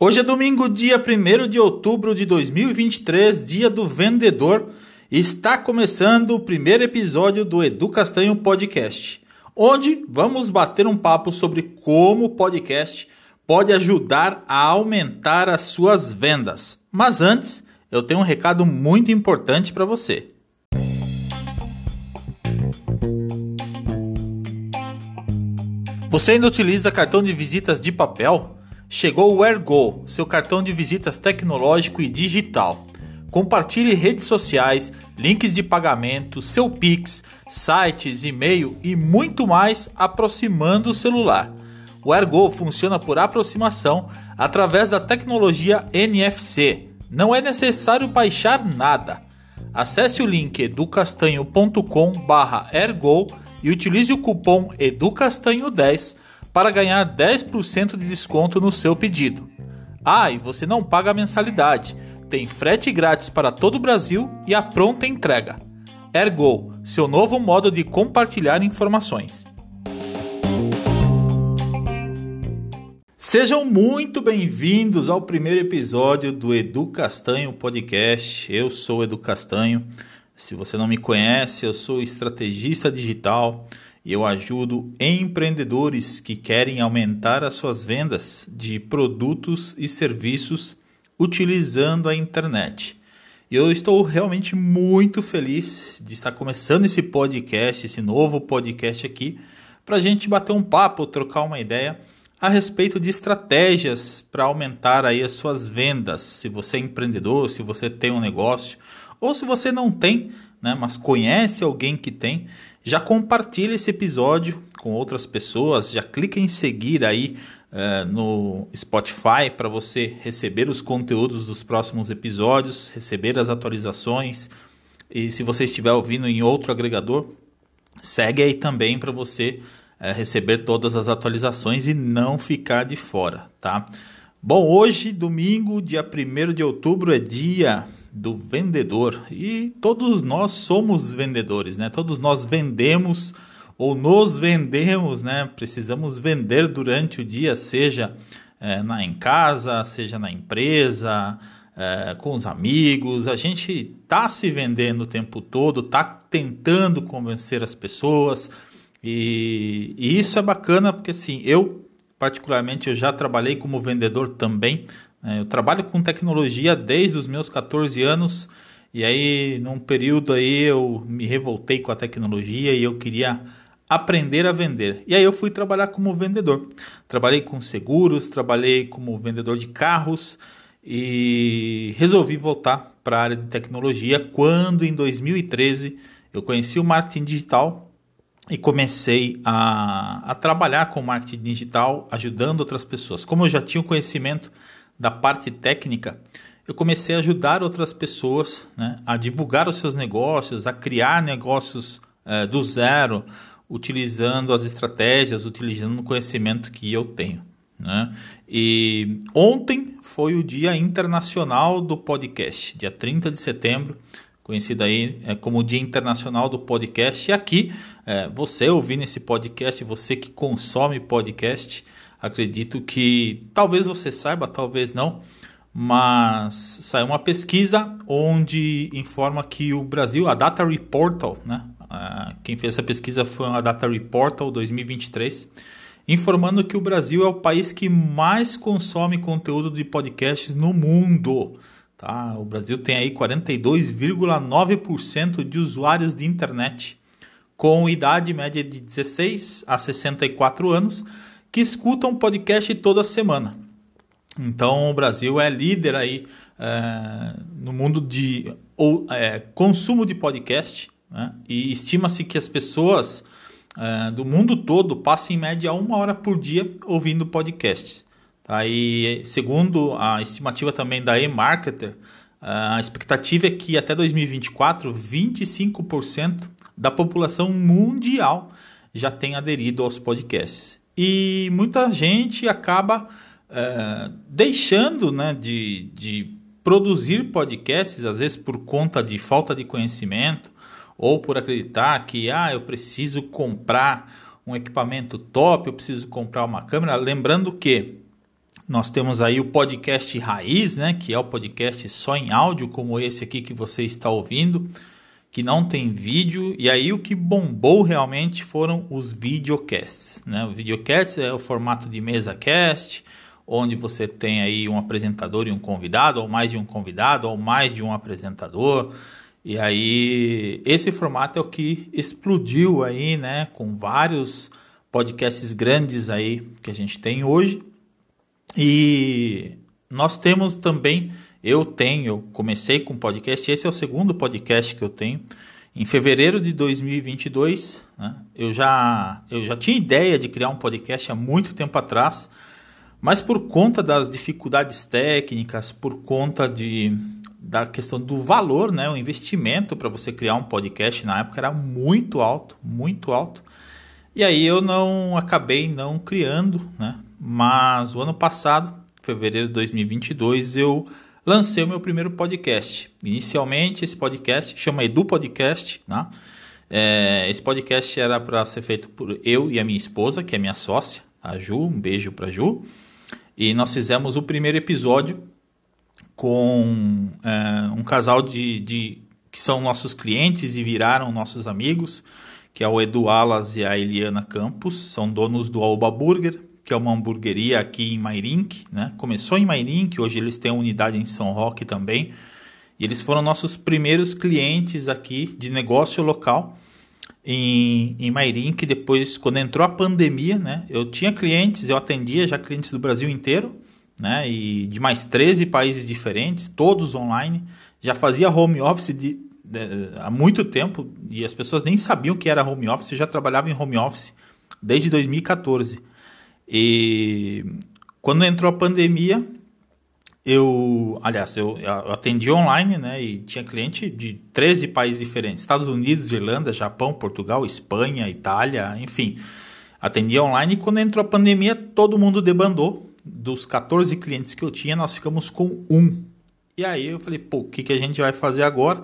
Hoje é domingo, dia 1 de outubro de 2023, dia do vendedor, está começando o primeiro episódio do Edu Castanho Podcast, onde vamos bater um papo sobre como o podcast pode ajudar a aumentar as suas vendas. Mas antes, eu tenho um recado muito importante para você. Você ainda utiliza cartão de visitas de papel? Chegou o AirGo, seu cartão de visitas tecnológico e digital. Compartilhe redes sociais, links de pagamento, seu Pix, sites, e-mail e muito mais aproximando o celular. O AirGo funciona por aproximação através da tecnologia NFC. Não é necessário baixar nada. Acesse o link educastanho.com/ergo e utilize o cupom EDUCASTANHO10 para ganhar 10% de desconto no seu pedido. Ah, e você não paga a mensalidade. Tem frete grátis para todo o Brasil e a pronta entrega. Ergo, seu novo modo de compartilhar informações. Sejam muito bem-vindos ao primeiro episódio do Edu Castanho Podcast. Eu sou Edu Castanho. Se você não me conhece, eu sou estrategista digital e eu ajudo empreendedores que querem aumentar as suas vendas de produtos e serviços utilizando a internet. E eu estou realmente muito feliz de estar começando esse podcast, esse novo podcast aqui, para a gente bater um papo, trocar uma ideia a respeito de estratégias para aumentar aí as suas vendas. Se você é empreendedor, se você tem um negócio, ou se você não tem, né, mas conhece alguém que tem, já compartilha esse episódio com outras pessoas, já clica em seguir aí uh, no Spotify para você receber os conteúdos dos próximos episódios, receber as atualizações. E se você estiver ouvindo em outro agregador, segue aí também para você uh, receber todas as atualizações e não ficar de fora, tá? Bom, hoje, domingo, dia 1 de outubro, é dia do vendedor. E todos nós somos vendedores, né? Todos nós vendemos ou nos vendemos, né? Precisamos vender durante o dia, seja é, na, em casa, seja na empresa, é, com os amigos. A gente tá se vendendo o tempo todo, tá tentando convencer as pessoas. E, e isso é bacana porque assim, eu particularmente eu já trabalhei como vendedor também eu trabalho com tecnologia desde os meus 14 anos e aí num período aí eu me revoltei com a tecnologia e eu queria aprender a vender. E aí eu fui trabalhar como vendedor. Trabalhei com seguros, trabalhei como vendedor de carros e resolvi voltar para a área de tecnologia quando em 2013 eu conheci o marketing digital e comecei a, a trabalhar com marketing digital ajudando outras pessoas. Como eu já tinha o conhecimento da parte técnica, eu comecei a ajudar outras pessoas né, a divulgar os seus negócios, a criar negócios é, do zero, utilizando as estratégias, utilizando o conhecimento que eu tenho. Né? E ontem foi o Dia Internacional do Podcast, dia 30 de setembro, conhecido aí é, como Dia Internacional do Podcast. E aqui, é, você ouvindo esse podcast, você que consome podcast, Acredito que talvez você saiba, talvez não, mas saiu uma pesquisa onde informa que o Brasil, a Data Reportal, né? Quem fez essa pesquisa foi a Data Reportal 2023, informando que o Brasil é o país que mais consome conteúdo de podcasts no mundo. Tá? O Brasil tem aí 42,9% de usuários de internet com idade média de 16 a 64 anos que escutam podcast toda semana. Então o Brasil é líder aí é, no mundo de ou, é, consumo de podcast né? e estima-se que as pessoas é, do mundo todo passam em média uma hora por dia ouvindo podcasts. Tá? E segundo a estimativa também da eMarketer, a expectativa é que até 2024 25% da população mundial já tenha aderido aos podcasts e muita gente acaba é, deixando né, de, de produzir podcasts, às vezes por conta de falta de conhecimento ou por acreditar que ah, eu preciso comprar um equipamento top, eu preciso comprar uma câmera. Lembrando que Nós temos aí o podcast Raiz, né, que é o podcast só em áudio, como esse aqui que você está ouvindo, que não tem vídeo. E aí o que bombou realmente foram os videocasts, né? O videocast é o formato de mesa cast, onde você tem aí um apresentador e um convidado, ou mais de um convidado, ou mais de um apresentador. E aí esse formato é o que explodiu aí, né, com vários podcasts grandes aí que a gente tem hoje. E nós temos também, eu tenho, comecei com podcast, esse é o segundo podcast que eu tenho. Em fevereiro de 2022, né, eu, já, eu já tinha ideia de criar um podcast há muito tempo atrás, mas por conta das dificuldades técnicas, por conta de, da questão do valor, né, o investimento para você criar um podcast na época era muito alto, muito alto. E aí eu não acabei não criando, né? Mas o ano passado, fevereiro de 2022, eu lancei o meu primeiro podcast. Inicialmente esse podcast chama Edu Podcast, né? É, esse podcast era para ser feito por eu e a minha esposa, que é minha sócia, a Ju. Um beijo para Ju. E nós fizemos o primeiro episódio com é, um casal de, de que são nossos clientes e viraram nossos amigos que é o Edu Alas e a Eliana Campos, são donos do Alba Burger, que é uma hamburgueria aqui em Mairink, né? Começou em Mairink, hoje eles têm uma unidade em São Roque também. E eles foram nossos primeiros clientes aqui de negócio local em, em Mairink. Depois, quando entrou a pandemia, né? Eu tinha clientes, eu atendia já clientes do Brasil inteiro, né? E de mais 13 países diferentes, todos online. Já fazia home office de, há muito tempo e as pessoas nem sabiam que era home office, eu já trabalhava em home office desde 2014. E quando entrou a pandemia, eu, aliás, eu, eu atendi online, né, e tinha cliente de 13 países diferentes, Estados Unidos, Irlanda, Japão, Portugal, Espanha, Itália, enfim. Atendia online e quando entrou a pandemia, todo mundo debandou. Dos 14 clientes que eu tinha, nós ficamos com um. E aí eu falei, pô, o que, que a gente vai fazer agora?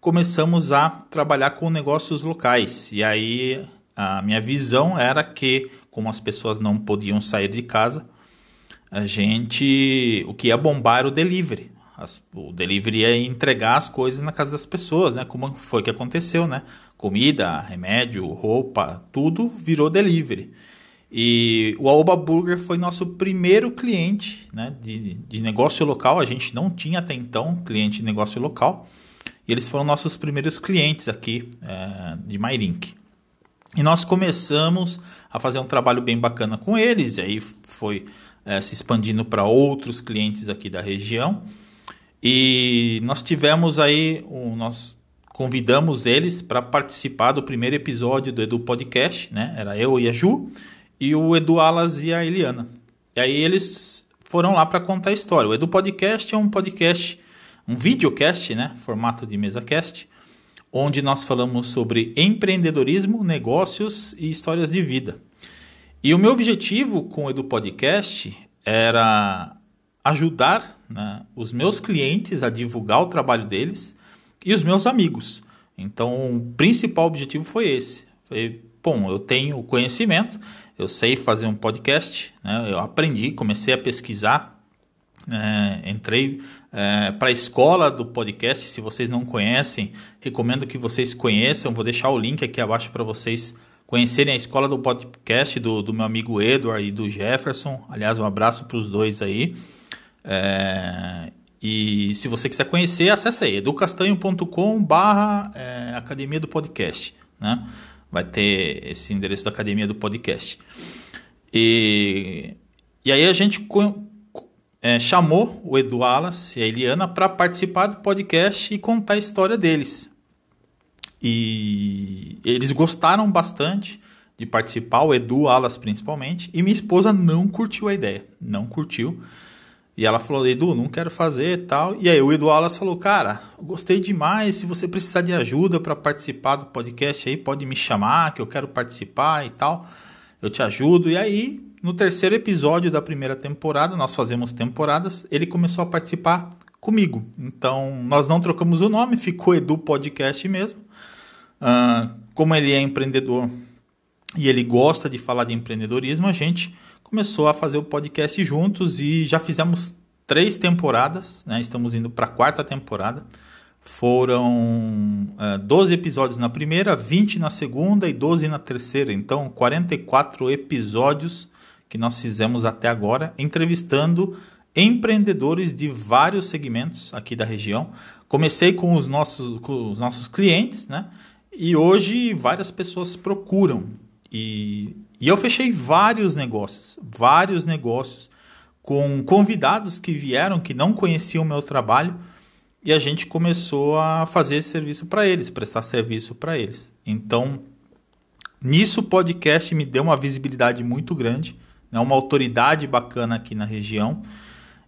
começamos a trabalhar com negócios locais. E aí a minha visão era que, como as pessoas não podiam sair de casa, a gente. O que ia bombar era o delivery. As, o delivery ia entregar as coisas na casa das pessoas, né? Como foi que aconteceu, né? Comida, remédio, roupa, tudo virou delivery. E o Aoba Burger foi nosso primeiro cliente né, de, de negócio local. A gente não tinha até então cliente de negócio local. E eles foram nossos primeiros clientes aqui é, de Mairink. E nós começamos a fazer um trabalho bem bacana com eles, e aí foi é, se expandindo para outros clientes aqui da região. E nós tivemos aí, um, nós convidamos eles para participar do primeiro episódio do Edu Podcast, né? Era eu e a Ju, e o Edu Alas e a Eliana. E aí eles foram lá para contar a história. O Edu Podcast é um podcast um videocast, né, formato de mesa cast, onde nós falamos sobre empreendedorismo, negócios e histórias de vida. E o meu objetivo com o Edu Podcast era ajudar né, os meus clientes a divulgar o trabalho deles e os meus amigos. Então, o principal objetivo foi esse. Foi, bom, eu tenho conhecimento, eu sei fazer um podcast, né, eu aprendi, comecei a pesquisar é, entrei é, para a escola do podcast. Se vocês não conhecem, recomendo que vocês conheçam. Vou deixar o link aqui abaixo para vocês conhecerem a escola do podcast do, do meu amigo Edward e do Jefferson. Aliás, um abraço para os dois aí. É, e se você quiser conhecer, acesse aí educastanho.com barra é, Academia do Podcast. Né? Vai ter esse endereço da Academia do Podcast. E, e aí a gente é, chamou o Edu Alas e a Eliana para participar do podcast e contar a história deles. E eles gostaram bastante de participar, o Edu Alas principalmente, e minha esposa não curtiu a ideia, não curtiu. E ela falou, Edu, não quero fazer e tal. E aí o Edu Alas falou, cara, gostei demais, se você precisar de ajuda para participar do podcast aí, pode me chamar, que eu quero participar e tal. Eu te ajudo. E aí no terceiro episódio da primeira temporada, nós fazemos temporadas, ele começou a participar comigo. Então, nós não trocamos o nome, ficou Edu Podcast mesmo. Uh, como ele é empreendedor e ele gosta de falar de empreendedorismo, a gente começou a fazer o podcast juntos e já fizemos três temporadas, né? Estamos indo para a quarta temporada. Foram é, 12 episódios na primeira, 20 na segunda e 12 na terceira. Então, 44 episódios que nós fizemos até agora, entrevistando empreendedores de vários segmentos aqui da região. Comecei com os nossos, com os nossos clientes, né? E hoje várias pessoas procuram. E, e eu fechei vários negócios, vários negócios com convidados que vieram, que não conheciam o meu trabalho, e a gente começou a fazer esse serviço para eles, prestar serviço para eles. Então, nisso o podcast me deu uma visibilidade muito grande, né? uma autoridade bacana aqui na região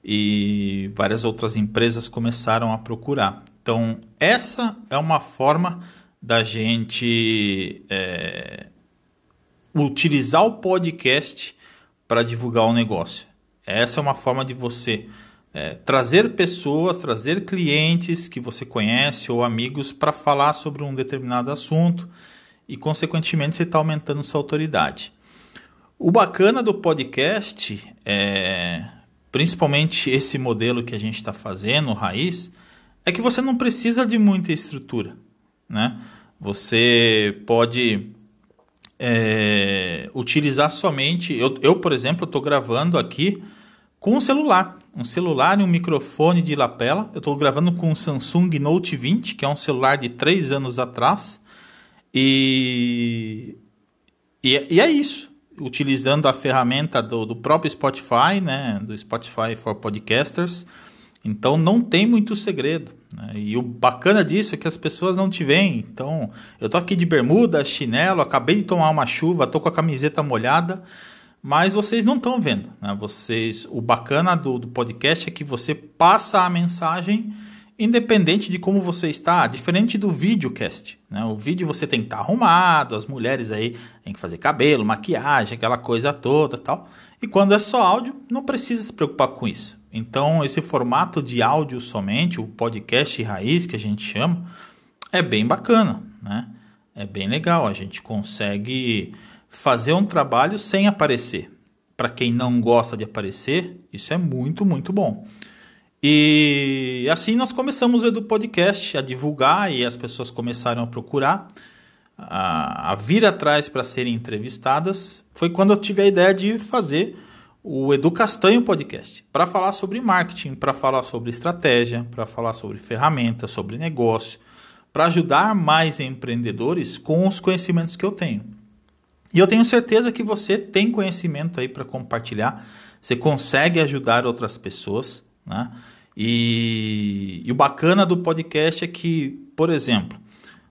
e várias outras empresas começaram a procurar. Então, essa é uma forma da gente é, utilizar o podcast para divulgar o negócio. Essa é uma forma de você é, trazer pessoas, trazer clientes que você conhece ou amigos para falar sobre um determinado assunto e, consequentemente, você está aumentando sua autoridade. O bacana do podcast é principalmente esse modelo que a gente está fazendo, raiz, é que você não precisa de muita estrutura. Né? Você pode é, utilizar somente. Eu, eu por exemplo, estou gravando aqui com um celular. Um celular e um microfone de lapela. Eu estou gravando com um Samsung Note 20, que é um celular de 3 anos atrás. E, e, e é isso utilizando a ferramenta do, do próprio Spotify, né, do Spotify for Podcasters. Então não tem muito segredo. Né? E o bacana disso é que as pessoas não te veem. Então eu tô aqui de bermuda, chinelo, acabei de tomar uma chuva, tô com a camiseta molhada, mas vocês não estão vendo. Né? Vocês, o bacana do, do podcast é que você passa a mensagem independente de como você está, diferente do videocast. Né? O vídeo você tem que estar arrumado, as mulheres aí têm que fazer cabelo, maquiagem, aquela coisa toda tal. E quando é só áudio, não precisa se preocupar com isso. Então, esse formato de áudio somente, o podcast raiz que a gente chama, é bem bacana, né? É bem legal, a gente consegue fazer um trabalho sem aparecer. Para quem não gosta de aparecer, isso é muito, muito bom. E assim nós começamos o Edu Podcast a divulgar e as pessoas começaram a procurar, a, a vir atrás para serem entrevistadas. Foi quando eu tive a ideia de fazer o Edu Castanho Podcast para falar sobre marketing, para falar sobre estratégia, para falar sobre ferramentas, sobre negócio, para ajudar mais empreendedores com os conhecimentos que eu tenho. E eu tenho certeza que você tem conhecimento aí para compartilhar, você consegue ajudar outras pessoas. Né? E, e o bacana do podcast é que, por exemplo,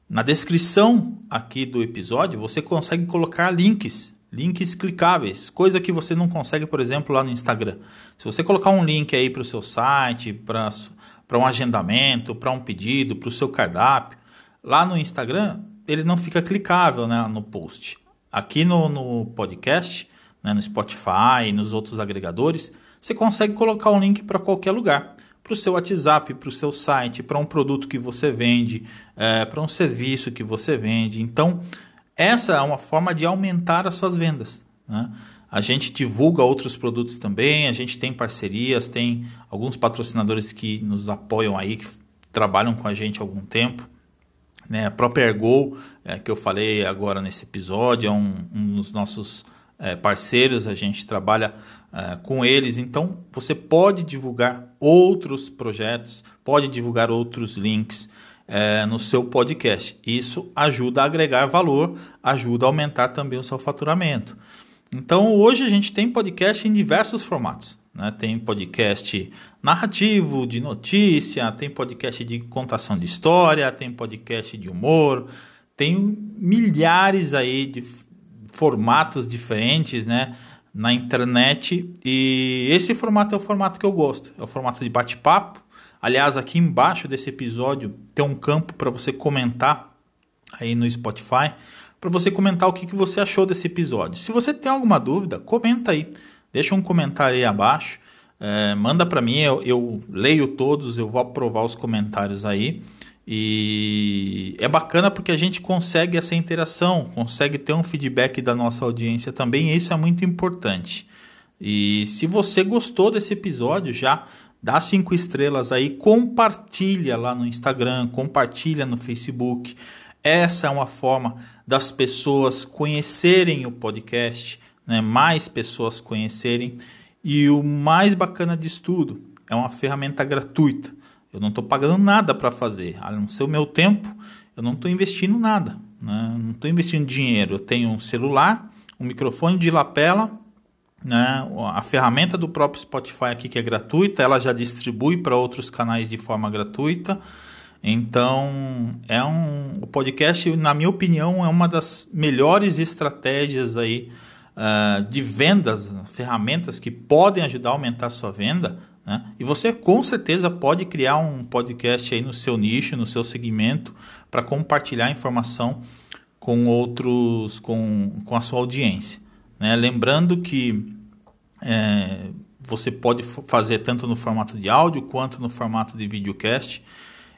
na descrição aqui do episódio você consegue colocar links, links clicáveis, coisa que você não consegue, por exemplo, lá no Instagram. Se você colocar um link aí para o seu site, para um agendamento, para um pedido, para o seu cardápio, lá no Instagram ele não fica clicável né, no post. Aqui no, no podcast, né, no Spotify, nos outros agregadores, você consegue colocar um link para qualquer lugar. Para o seu WhatsApp, para o seu site, para um produto que você vende, é, para um serviço que você vende. Então, essa é uma forma de aumentar as suas vendas. Né? A gente divulga outros produtos também, a gente tem parcerias, tem alguns patrocinadores que nos apoiam aí, que trabalham com a gente há algum tempo. Né? A própria Ergo, é, que eu falei agora nesse episódio, é um, um dos nossos é, parceiros, a gente trabalha é, com eles. Então, você pode divulgar outros projetos, pode divulgar outros links é, no seu podcast. Isso ajuda a agregar valor, ajuda a aumentar também o seu faturamento. Então, hoje a gente tem podcast em diversos formatos. Né? Tem podcast narrativo, de notícia, tem podcast de contação de história, tem podcast de humor, tem milhares aí de formatos diferentes, né? Na internet. E esse formato é o formato que eu gosto. É o formato de bate-papo. Aliás, aqui embaixo desse episódio tem um campo para você comentar aí no Spotify. Para você comentar o que, que você achou desse episódio. Se você tem alguma dúvida, comenta aí. Deixa um comentário aí abaixo. É, manda para mim, eu, eu leio todos, eu vou aprovar os comentários aí. E é bacana porque a gente consegue essa interação, consegue ter um feedback da nossa audiência também, e isso é muito importante. E se você gostou desse episódio, já dá cinco estrelas aí, compartilha lá no Instagram, compartilha no Facebook. Essa é uma forma das pessoas conhecerem o podcast, né? mais pessoas conhecerem. E o mais bacana disso tudo é uma ferramenta gratuita. Eu não estou pagando nada para fazer, a não ser o meu tempo, eu não estou investindo nada. Né? Não estou investindo dinheiro. Eu tenho um celular, um microfone de lapela, né? a ferramenta do próprio Spotify aqui que é gratuita, ela já distribui para outros canais de forma gratuita. Então, é um, o podcast, na minha opinião, é uma das melhores estratégias aí uh, de vendas, ferramentas que podem ajudar a aumentar a sua venda. Né? E você com certeza pode criar um podcast aí no seu nicho, no seu segmento, para compartilhar informação com outros, com, com a sua audiência. Né? Lembrando que é, você pode fazer tanto no formato de áudio quanto no formato de videocast.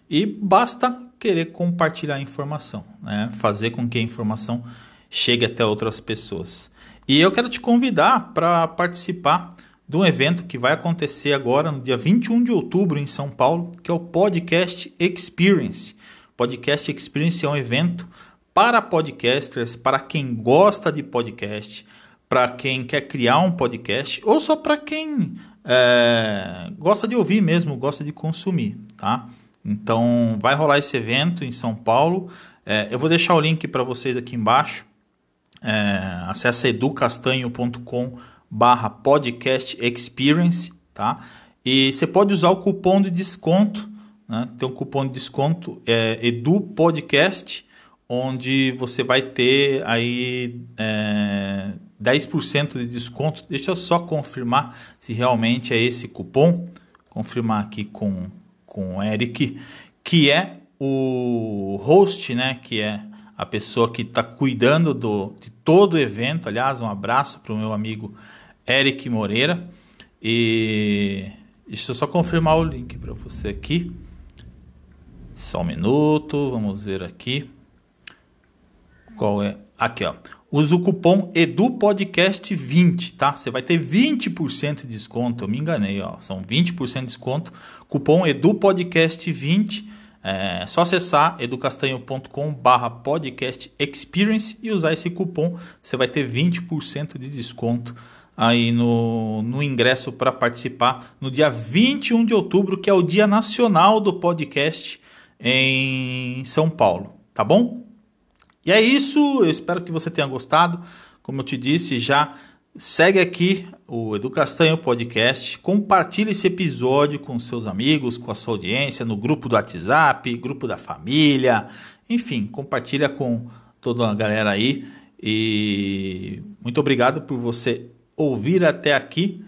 E basta querer compartilhar a informação, né? fazer com que a informação chegue até outras pessoas. E eu quero te convidar para participar de um evento que vai acontecer agora no dia 21 de outubro em São Paulo, que é o Podcast Experience. Podcast Experience é um evento para podcasters, para quem gosta de podcast, para quem quer criar um podcast ou só para quem é, gosta de ouvir mesmo, gosta de consumir, tá? Então vai rolar esse evento em São Paulo. É, eu vou deixar o link para vocês aqui embaixo. É, acesse educastanho.com barra podcast experience, tá? E você pode usar o cupom de desconto, né? Tem um cupom de desconto é, Edu Podcast, onde você vai ter aí é, 10% de desconto. Deixa eu só confirmar se realmente é esse cupom. Confirmar aqui com, com o Eric, que é o host, né? Que é a pessoa que está cuidando do, de todo o evento. Aliás, um abraço para o meu amigo Eric Moreira. E deixa eu só confirmar o link para você aqui. Só um minuto, vamos ver aqui. Qual é? Aqui, ó. Usa o cupom EduPodcast20, tá? Você vai ter 20% de desconto. Eu me enganei, ó. São 20% de desconto. Cupom EduPodcast20. É só acessar educastanho.com barra podcast experience e usar esse cupom. Você vai ter 20% de desconto aí no, no ingresso para participar no dia 21 de outubro, que é o Dia Nacional do Podcast em São Paulo, tá bom? E é isso, eu espero que você tenha gostado. Como eu te disse, já segue aqui o Edu Castanho Podcast, compartilhe esse episódio com seus amigos, com a sua audiência, no grupo do WhatsApp, grupo da família, enfim, compartilha com toda a galera aí. E muito obrigado por você ouvir até aqui.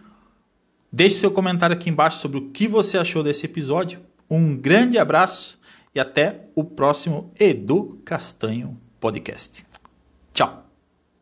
Deixe seu comentário aqui embaixo sobre o que você achou desse episódio. Um grande abraço e até o próximo Edu Castanho Podcast. Tchau!